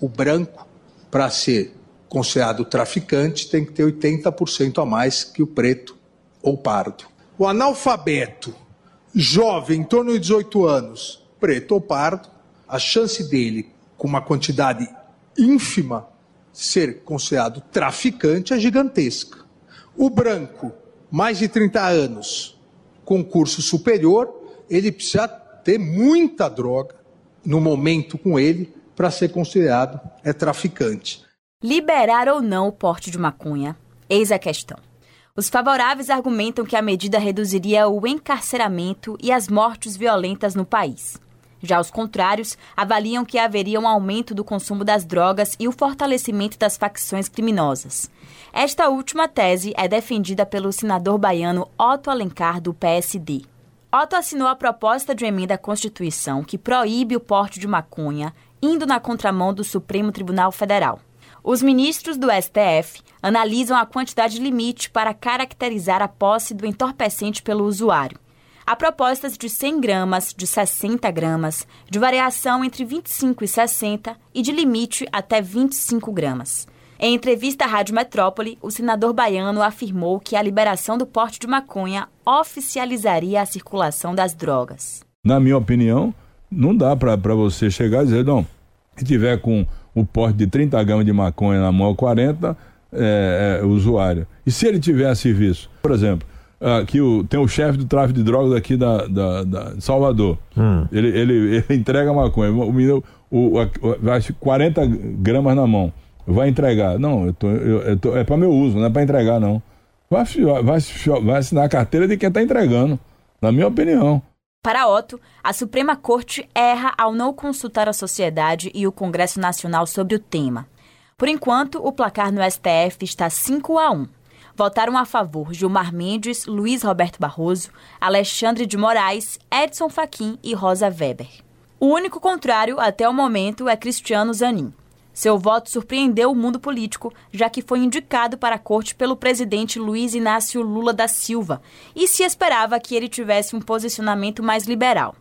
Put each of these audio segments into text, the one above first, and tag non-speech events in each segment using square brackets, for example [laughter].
O branco, para ser considerado traficante, tem que ter 80% a mais que o preto ou pardo. O analfabeto, jovem, em torno de 18 anos, preto ou pardo, a chance dele, com uma quantidade ínfima, ser considerado traficante é gigantesca. O branco, mais de 30 anos, com curso superior, ele precisa ter muita droga no momento com ele para ser considerado é traficante. Liberar ou não o porte de maconha? Eis a questão. Os favoráveis argumentam que a medida reduziria o encarceramento e as mortes violentas no país. Já os contrários avaliam que haveria um aumento do consumo das drogas e o fortalecimento das facções criminosas. Esta última tese é defendida pelo senador baiano Otto Alencar, do PSD. Otto assinou a proposta de emenda à Constituição que proíbe o porte de maconha, indo na contramão do Supremo Tribunal Federal. Os ministros do STF analisam a quantidade limite para caracterizar a posse do entorpecente pelo usuário. Há propostas de 100 gramas, de 60 gramas, de variação entre 25 e 60 e de limite até 25 gramas. Em entrevista à Rádio Metrópole, o senador baiano afirmou que a liberação do porte de maconha oficializaria a circulação das drogas. Na minha opinião, não dá para você chegar e dizer, não, se tiver com o porte de 30 gramas de maconha na mão 40, é, é, usuário. E se ele tiver a serviço? Por exemplo, aqui o, tem o chefe do tráfico de drogas aqui da, da, da Salvador. Hum. Ele, ele, [laughs] ele, entrega maconha. O, o, o, vai 40 gramas na mão. Vai entregar. Não, eu tô, eu, eu tô, é para meu uso, não é para entregar, não. Vai, vai, vai assinar a carteira de quem está entregando, na minha opinião. Para Otto, a Suprema Corte erra ao não consultar a sociedade e o Congresso Nacional sobre o tema. Por enquanto, o placar no STF está 5 a 1. Votaram a favor Gilmar Mendes, Luiz Roberto Barroso, Alexandre de Moraes, Edson Fachin e Rosa Weber. O único contrário até o momento é Cristiano Zanin. Seu voto surpreendeu o mundo político, já que foi indicado para a corte pelo presidente Luiz Inácio Lula da Silva e se esperava que ele tivesse um posicionamento mais liberal.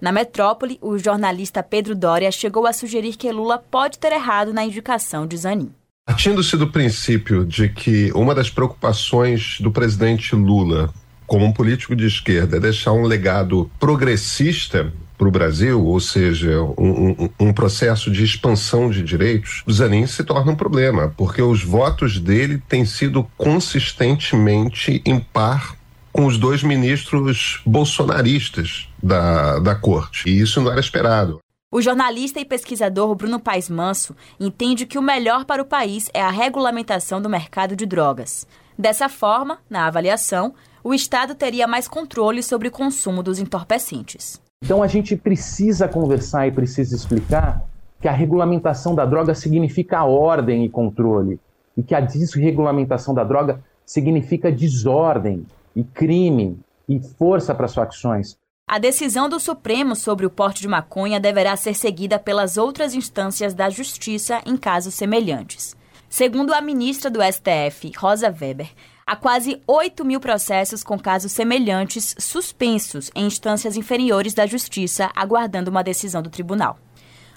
Na metrópole, o jornalista Pedro Doria chegou a sugerir que Lula pode ter errado na indicação de Zanin. Partindo-se do princípio de que uma das preocupações do presidente Lula, como um político de esquerda, é deixar um legado progressista para o Brasil, ou seja, um, um, um, processo de expansão de direitos, o Zanin se torna um problema, porque os votos dele têm sido consistentemente em par com os dois ministros bolsonaristas da, da corte. E isso não era esperado. O jornalista e pesquisador Bruno Paes Manso entende que o melhor para o país é a regulamentação do mercado de drogas. Dessa forma, na avaliação, o Estado teria mais controle sobre o consumo dos entorpecentes. Então a gente precisa conversar e precisa explicar que a regulamentação da droga significa ordem e controle, e que a desregulamentação da droga significa desordem e crime e força para as facções. A decisão do Supremo sobre o porte de maconha deverá ser seguida pelas outras instâncias da Justiça em casos semelhantes. Segundo a ministra do STF, Rosa Weber, Há quase 8 mil processos com casos semelhantes suspensos em instâncias inferiores da Justiça, aguardando uma decisão do tribunal.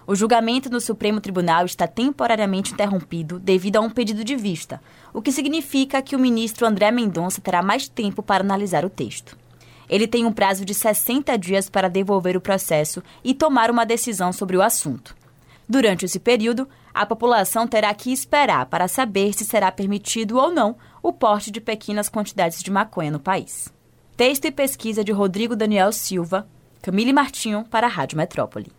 O julgamento no Supremo Tribunal está temporariamente interrompido devido a um pedido de vista, o que significa que o ministro André Mendonça terá mais tempo para analisar o texto. Ele tem um prazo de 60 dias para devolver o processo e tomar uma decisão sobre o assunto. Durante esse período, a população terá que esperar para saber se será permitido ou não o porte de pequenas quantidades de maconha no país. Texto e pesquisa de Rodrigo Daniel Silva, Camille Martinho para a Rádio Metrópole.